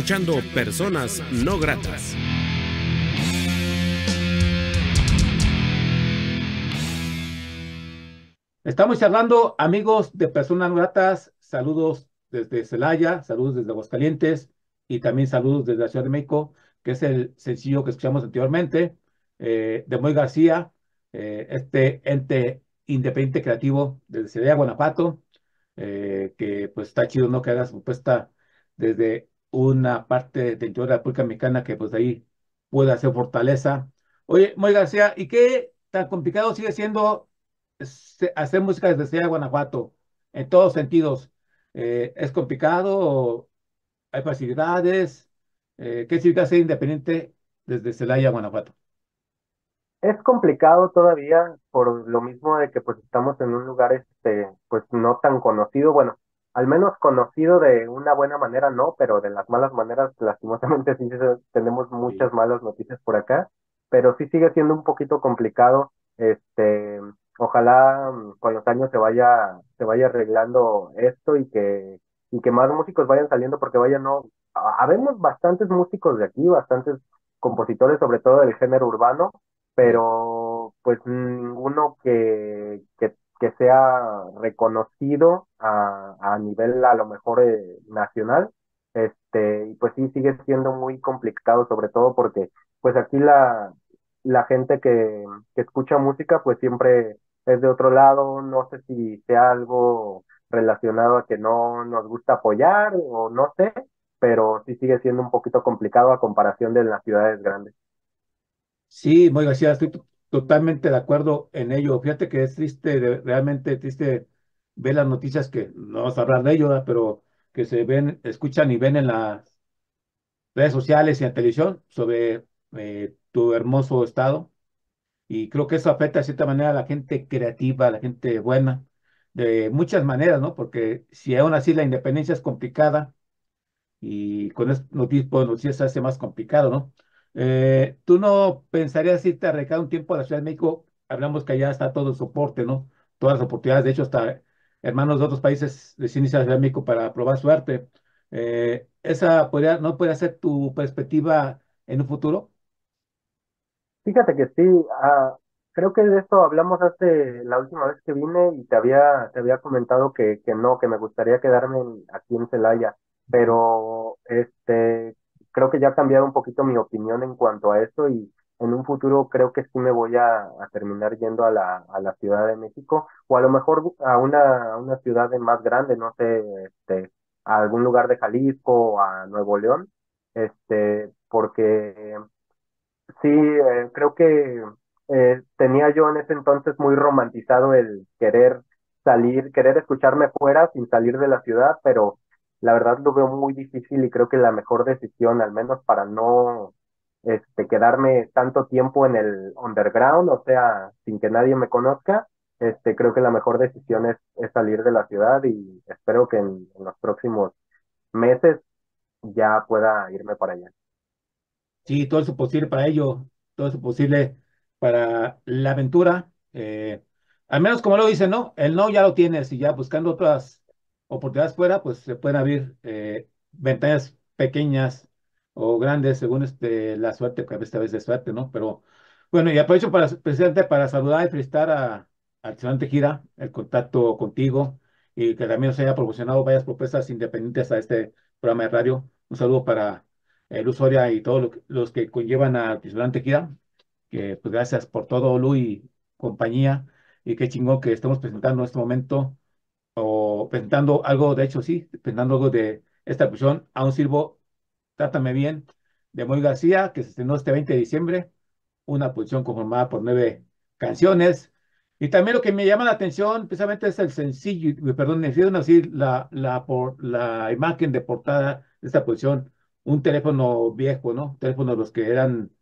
escuchando Personas No Gratas. Estamos charlando, amigos de Personas Gratas. Saludos desde Celaya, saludos desde Aguascalientes y también saludos desde la Ciudad de México, que es el sencillo que escuchamos anteriormente eh, de Moy García, eh, este ente independiente creativo desde Celaya, Guanajuato, eh, que pues está chido, ¿no? Que haga su propuesta desde una parte de la República Mexicana que pues ahí puede hacer fortaleza. Oye, Moy García, ¿y qué tan complicado sigue siendo se- hacer música desde Celaya, Guanajuato? En todos sentidos. Eh, ¿es complicado? ¿Hay facilidades? Eh, ¿qué significa ser independiente desde Celaya, Guanajuato? Es complicado todavía por lo mismo de que pues estamos en un lugar este pues no tan conocido, bueno, al menos conocido de una buena manera no, pero de las malas maneras lastimosamente sí tenemos muchas malas noticias por acá, pero sí sigue siendo un poquito complicado, este, ojalá mm, con los años se vaya se vaya arreglando esto y que y que más músicos vayan saliendo porque vaya no, ha- habemos bastantes músicos de aquí, bastantes compositores sobre todo del género urbano pero pues ninguno que, que, que sea reconocido a, a nivel a lo mejor eh, nacional, este, y pues sí sigue siendo muy complicado, sobre todo porque pues aquí la, la gente que, que escucha música pues siempre es de otro lado, no sé si sea algo relacionado a que no nos gusta apoyar o no sé, pero sí sigue siendo un poquito complicado a comparación de las ciudades grandes. Sí, muy García, estoy to- totalmente de acuerdo en ello. Fíjate que es triste, realmente triste ver las noticias que no vamos a hablar de ello, pero que se ven, escuchan y ven en las redes sociales y en televisión sobre eh, tu hermoso estado. Y creo que eso afecta de cierta manera a la gente creativa, a la gente buena, de muchas maneras, ¿no? Porque si aún así la independencia es complicada y con este tipo noticias se hace más complicado, ¿no? Eh, ¿tú no pensarías irte a recar un tiempo a la Ciudad de México? Hablamos que allá está todo el soporte, ¿no? Todas las oportunidades, de hecho, hasta hermanos de otros países deciden irse a la Ciudad de México para probar su arte. Eh, ¿esa podría, no puede ser tu perspectiva en un futuro? Fíjate que sí, ah, creo que de esto hablamos hace la última vez que vine y te había, te había comentado que, que no, que me gustaría quedarme aquí en Celaya, pero este, creo que ya ha cambiado un poquito mi opinión en cuanto a eso y en un futuro creo que sí me voy a, terminar yendo a la, a la Ciudad de México o a lo mejor a una, una ciudad más grande, no sé, este, a algún lugar de Jalisco o a Nuevo León, este, porque Sí, eh, creo que eh, tenía yo en ese entonces muy romantizado el querer salir, querer escucharme fuera sin salir de la ciudad, pero la verdad lo veo muy difícil y creo que la mejor decisión, al menos para no este, quedarme tanto tiempo en el underground, o sea, sin que nadie me conozca, este, creo que la mejor decisión es, es salir de la ciudad y espero que en en los próximos meses ya pueda irme para allá. Sí, todo eso posible para ello, todo eso posible para la aventura. eh, al menos como lo dice, ¿no? El no ya lo tienes y ya buscando otras oportunidades fuera, pues se pueden abrir eh, ventanas pequeñas o grandes según este, la suerte, que esta vez de suerte, ¿no? Pero bueno, y aprovecho para, precisamente para saludar y felicitar a, estudiante Gira, el contacto contigo y que también nos haya proporcionado varias propuestas independientes a este programa de radio. Un saludo para el Usoria y todos lo los que conllevan a Tislán Tequila, que pues gracias por todo, Lu y compañía, y qué chingón que estemos presentando en este momento, o presentando algo, de hecho sí, presentando algo de esta producción, Aún Sirvo, Trátame Bien, de Moy García, que se estrenó este 20 de diciembre, una producción conformada por nueve canciones. Y también lo que me llama la atención precisamente es el sencillo, perdón, necesito decir la, la, por, la imagen de portada de esta producción, un teléfono viejo, ¿no? Teléfonos los que eran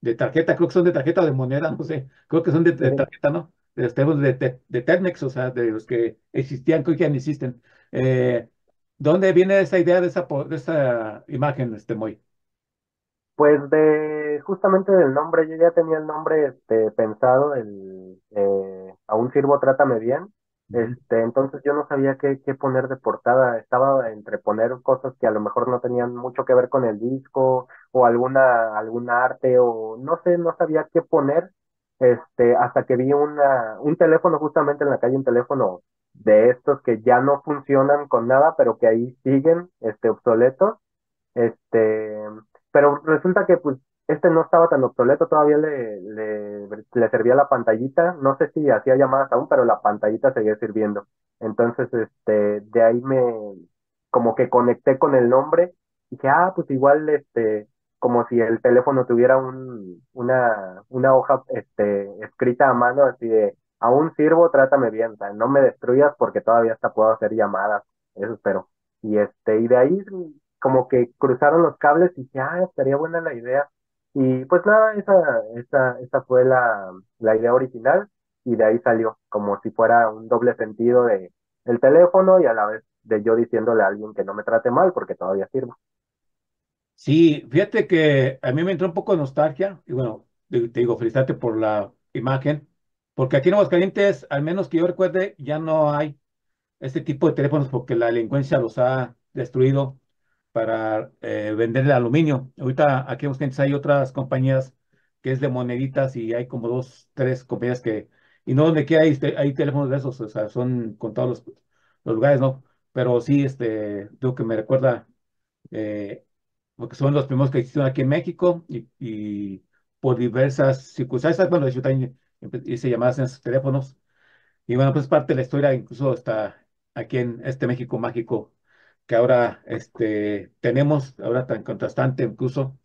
de tarjeta, creo que son de tarjeta o de moneda, no sé, creo que son de, de tarjeta, ¿no? De los teléfonos de, de, de Telmex, o sea, de los que existían, que ya no existen. Eh, ¿dónde viene esa idea de esa, de esa imagen, este Moy? Pues de justamente del nombre, yo ya tenía el nombre este, pensado, el eh, Aún sirvo, trátame bien. Este, entonces yo no sabía qué, qué poner de portada. Estaba entre poner cosas que a lo mejor no tenían mucho que ver con el disco, o alguna, algún arte, o no sé, no sabía qué poner. Este, hasta que vi una, un teléfono justamente en la calle, un teléfono de estos que ya no funcionan con nada, pero que ahí siguen, este, obsoletos. Este, pero resulta que pues este no estaba tan obsoleto, todavía le, le, le servía la pantallita, no sé si hacía llamadas aún, pero la pantallita seguía sirviendo. Entonces, este, de ahí me, como que conecté con el nombre, y dije, ah, pues igual, este, como si el teléfono tuviera un, una, una hoja, este, escrita a mano, así de, aún sirvo, trátame bien, o no me destruyas porque todavía hasta puedo hacer llamadas, eso espero. Y este, de ahí como que cruzaron los cables y dije, ah, estaría buena la idea. Y pues nada, esa, esa, esa fue la, la idea original y de ahí salió, como si fuera un doble sentido de el teléfono y a la vez de yo diciéndole a alguien que no me trate mal porque todavía sirvo. Sí, fíjate que a mí me entró un poco de nostalgia, y bueno, te, digo, felicitarte por la imagen, porque aquí en Aguascalientes, al menos que yo recuerde, ya no hay este tipo de teléfonos porque la delincuencia los ha destruido para eh, vender el aluminio. Ahorita aquí en Aguascalientes hay otras compañías que es de moneditas y hay como dos, tres compañías que, y no donde que hay, este, hay teléfonos de esos, o sea, son con todos los, los lugares, ¿no? Pero sí, este, tengo que me recuerda. eh, porque son los primeros que existieron aquí en México y, por diversas circunstancias, bueno, yo también hice llamadas en esos teléfonos y bueno, pues parte de la historia incluso está aquí en este México mágico que ahora este, tenemos, ahora tan contrastante incluso.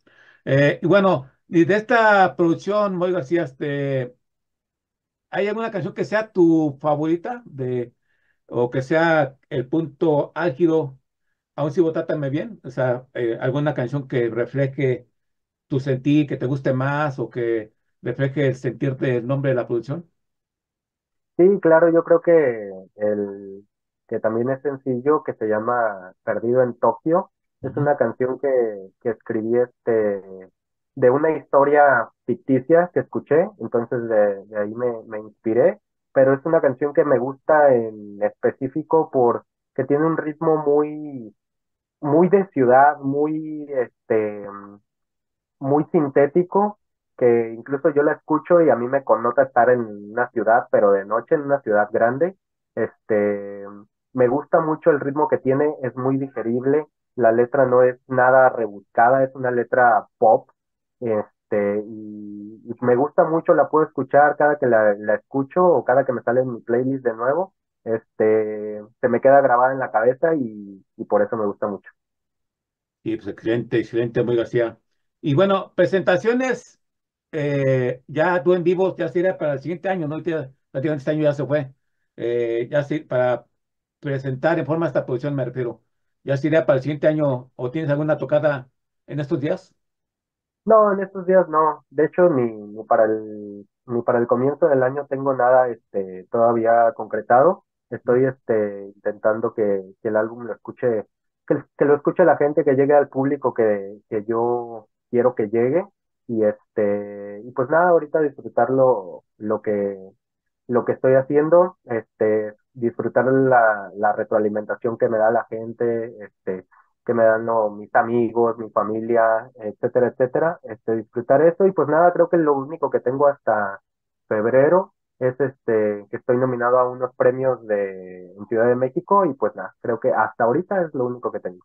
Eh, y bueno, y de esta producción, Moy García, este, ¿hay alguna canción que sea tu favorita de, o que sea el punto álgido aún si vos trátame bien, o sea, eh, alguna canción que refleje tu sentir, que te guste más o que refleje el sentirte el nombre de la producción. Sí, claro, yo creo que el que también es sencillo, que se llama Perdido en Tokio, es una canción que, que escribí este de una historia ficticia que escuché, entonces de, de ahí me, me inspiré, pero es una canción que me gusta en específico porque tiene un ritmo muy, muy de ciudad, muy, este, muy sintético, que incluso yo la escucho y a mí me connota estar en una ciudad, pero de noche en una ciudad grande. Este, me gusta mucho el ritmo que tiene, es muy digerible, la letra no es nada rebuscada, es una letra pop, este, y, y me gusta mucho, la puedo escuchar cada que la, la escucho o cada que me sale en mi playlist de nuevo, este, se me queda grabada en la cabeza y, y por eso me gusta mucho. Y pues excelente, excelente, muy García. Y bueno, presentaciones, eh, ya tú en vivo, ya sería para el siguiente año, ¿no? Prácticamente este año ya se fue. Eh, ya sí, para presentar en forma esta producción me refiero. ¿Ya sería para el siguiente año o tienes alguna tocada en estos días? No, en estos días no. De hecho, ni, ni para el, ni para el comienzo del año tengo nada este, todavía concretado. Estoy este, intentando que, que el álbum lo escuche, que, que lo escuche la gente, que llegue al público que, que yo quiero que llegue. Y este, y pues nada, ahorita disfrutar lo, que, lo que estoy haciendo, este, disfrutar la, la retroalimentación que me da la gente, este, que me dan no, mis amigos, mi familia, etcétera, etcétera, este, disfrutar eso. Y pues nada, creo que lo único que tengo hasta febrero es este que estoy nominado a unos premios de en Ciudad de México y pues nada, creo que hasta ahorita es lo único que tengo.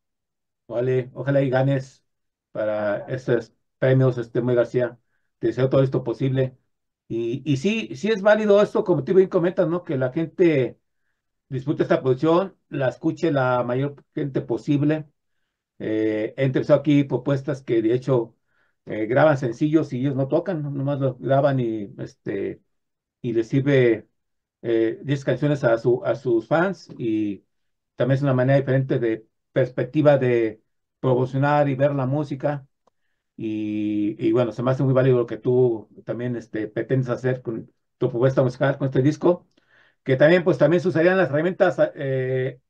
Vale, ojalá y ganes para esos premios, este Muy García. Te deseo todo esto posible. Y, y sí, sí es válido esto, como tú bien comentas, ¿no? Que la gente disfrute esta producción, la escuche la mayor gente posible. Eh, he empezado aquí propuestas que de hecho eh, graban sencillos y ellos no tocan, nomás lo graban y, este, y les sirve eh, 10 canciones a, su, a sus fans y también es una manera diferente de perspectiva de promocionar y ver la música. Y, y bueno, se me hace muy válido lo que tú también este, pretendes hacer con tu propuesta musical, con este disco, que también pues también usarían las herramientas eh,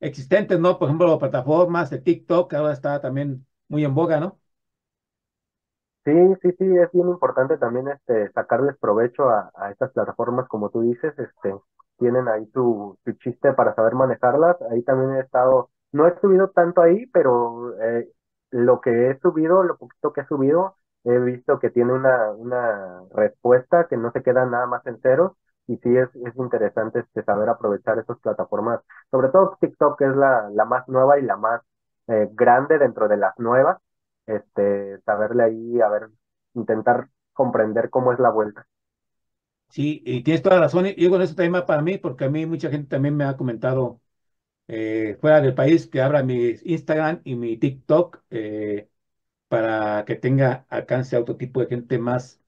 existentes, ¿no? Por ejemplo, plataformas de TikTok, que ahora está también muy en boga, ¿no? Sí, sí, sí, es bien importante también este sacarles provecho a, a estas plataformas, como tú dices, este, tienen ahí su, su chiste para saber manejarlas. Ahí también he estado, no he subido tanto ahí, pero eh, lo que he subido, lo poquito que he subido, he visto que tiene una, una respuesta que no se queda nada más en cero. Y sí es, es interesante este, saber aprovechar esas plataformas, sobre todo TikTok, que es la, la más nueva y la más eh, grande dentro de las nuevas, este, saberle ahí, a ver, intentar comprender cómo es la vuelta. Sí, y tienes toda la razón. Y con también va para mí, porque a mí mucha gente también me ha comentado eh, fuera del país que abra mi Instagram y mi TikTok eh, para que tenga alcance a otro tipo de gente más,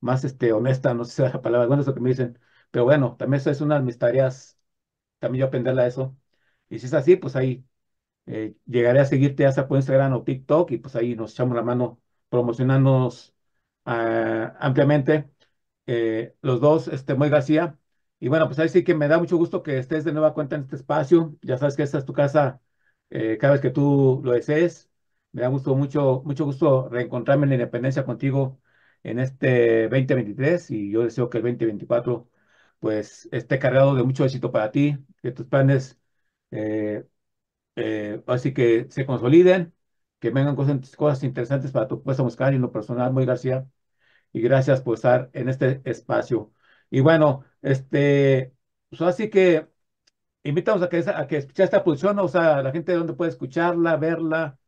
más este, honesta, no sé si es la palabra, bueno, es lo que me dicen. Pero bueno, también eso es una de mis tareas, también yo aprenderla a eso. Y si es así, pues ahí eh, llegaré a seguirte ya sea por Instagram o TikTok y pues ahí nos echamos la mano promocionándonos ah, ampliamente eh, los dos, este, Muy García. Y bueno, pues ahí sí que me da mucho gusto que estés de nueva cuenta en este espacio. Ya sabes que esta es tu casa eh, cada vez que tú lo desees. Me da gusto, mucho, mucho gusto reencontrarme en la independencia contigo en este 2023 y yo deseo que el 2024 pues esté cargado de mucho éxito para ti, que tus planes eh, así que se consoliden, que vengan cosas, cosas interesantes para tu puesta musical y lo personal, muy García. Y gracias por estar en este espacio. Y bueno, este, pues así que invitamos a que, a que escuche esta producción, o sea, la gente de donde puede escucharla, verla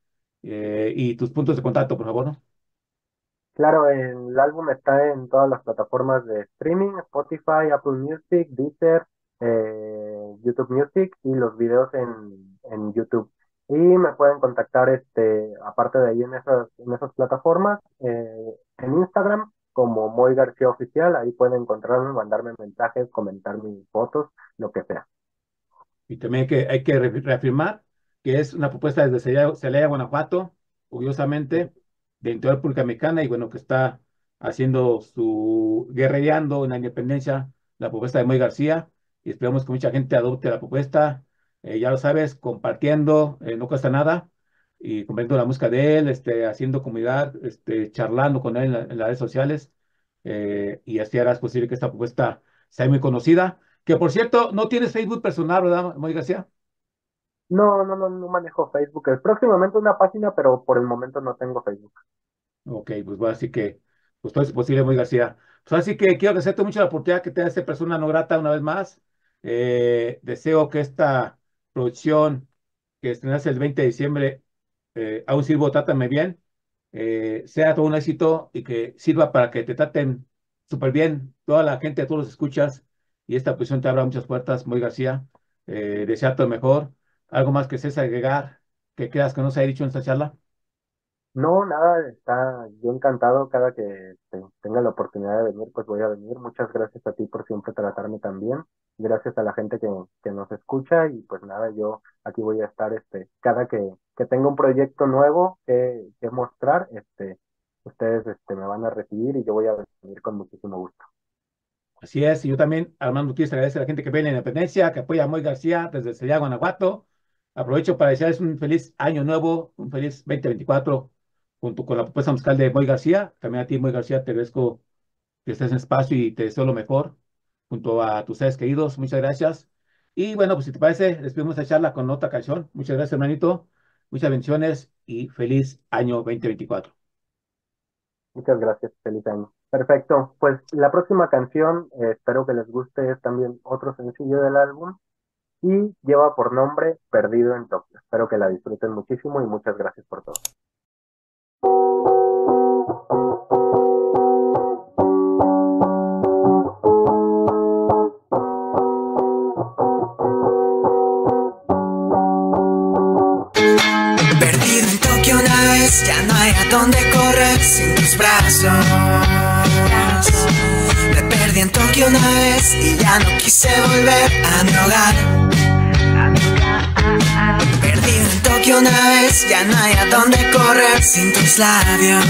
eh, y tus puntos de contacto, por favor, ¿no? Claro, el álbum está en todas las plataformas de streaming, Spotify, Apple Music, Deezer, eh, YouTube Music y los videos en, en YouTube. Y me pueden contactar, este, aparte de ahí en esas, en esas plataformas, eh, en Instagram como Moy García Oficial, ahí pueden encontrarme, mandarme mensajes, comentar mis fotos, lo que sea. Y también que, hay que reafirmar que es una propuesta desde Celaya, Guanajuato, curiosamente, de Interior Pública Mexicana, y bueno, que está haciendo su, guerrereando en la independencia, la propuesta de Moy García, y esperamos que mucha gente adopte la propuesta, eh, ya lo sabes, compartiendo, eh, no cuesta nada, y compartiendo la música de él, este, haciendo comunidad, este, charlando con él en, las redes sociales, eh, y así harás posible que esta propuesta sea muy conocida. Que por cierto, no tienes Facebook personal, ¿verdad, Moy García? No, no, no, no manejo Facebook. próximamente una página, pero por el momento no tengo Facebook. Ok, pues bueno, así que, pues todo es posible, Moy García. Pues así que quiero agradecerte mucho la oportunidad que te da esta persona no grata una vez más. Eh, deseo que esta producción que estrenaste el 20 de diciembre, eh, aún sirvo, trátame bien, eh, sea todo un éxito y que sirva para que te traten súper bien toda la gente, todos los escuchas y esta producción te abra muchas puertas, Moy García. Eh, desearte lo mejor. ¿Algo más que seas agregar que creas que no se haya dicho en esta charla? No, nada, está yo encantado cada que tenga la oportunidad de venir, pues voy a venir. Muchas gracias a ti por siempre tratarme tan bien. Gracias a la gente que, que nos escucha y pues nada, yo aquí voy a estar este cada que, que tenga un proyecto nuevo que, que mostrar, este ustedes este me van a recibir y yo voy a venir con muchísimo gusto. Así es, y yo también, Armando Ortiz, agradece a la gente que ve la independencia, que apoya a Moy García desde Celaya, Guanajuato. Aprovecho para desearles un feliz año nuevo, un feliz 2024, junto con la propuesta musical de Moy García. También a ti, Moy García, te agradezco que estés en espacio y te deseo lo mejor, junto a tus seres queridos. Muchas gracias. Y bueno, pues si te parece, despedimos esta charla con otra canción. Muchas gracias, hermanito. Muchas bendiciones y feliz año 2024. Muchas gracias, feliz año. Perfecto, pues la próxima canción, eh, espero que les guste, es también otro sencillo del álbum y lleva por nombre Perdido en Tokio. Espero que la disfruten muchísimo y muchas gracias por todo. Ya no hay a dónde correr sin tus brazos. Me perdí en Tokio una vez y ya no quise volver a mi hogar. Perdí en Tokio una vez, ya no hay a dónde correr sin tus labios.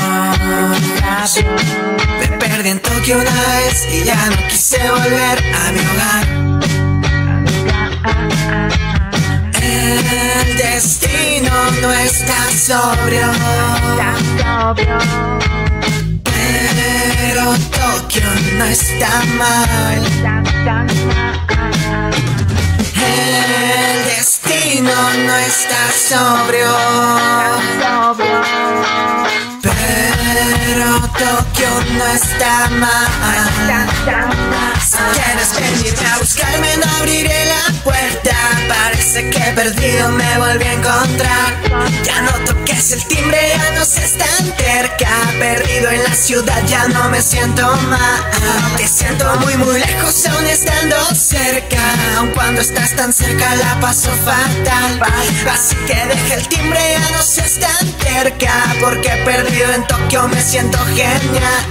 Me perdí en Tokio una vez y ya no quise volver a mi hogar. El destino no está sobrio. Pero Tokio no está mal. El destino no está sobrio. Pero Tokio no está mal. Quieres venirme a buscarme, no abriré la puerta. Parece que perdido me volví a encontrar. Ya no toques el timbre, ya no seas tan cerca. Perdido en la ciudad, ya no me siento mal. Te siento muy, muy lejos, aún estando cerca. Aun cuando estás tan cerca, la paso fatal. Así que deja el timbre, ya no seas tan cerca. Porque perdido en Tokio me siento genial.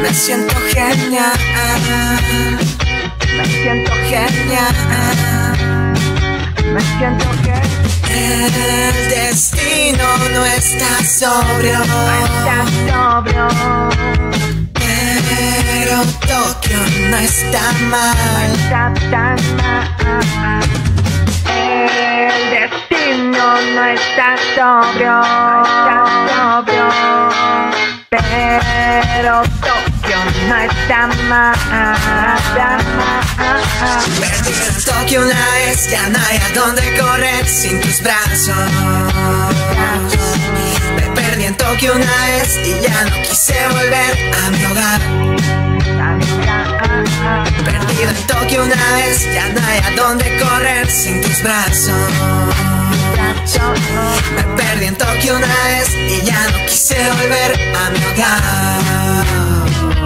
Me siento genial. Me siento genial. Me siento genial. El destino no está sobrio. está sobrio. Pero Tokio no está mal. está tan mal. El destino no está sobrio. está sobrio. Pero Tokio no está mal. Perdí en Tokio una vez, ya no hay a dónde correr sin tus brazos. Me perdí en Tokio una vez y ya no quise volver a mi hogar. Perdido en Tokio una vez, ya no hay a dónde correr sin tus brazos. Me perdí en Tokio una vez y ya no quise volver a mi hogar.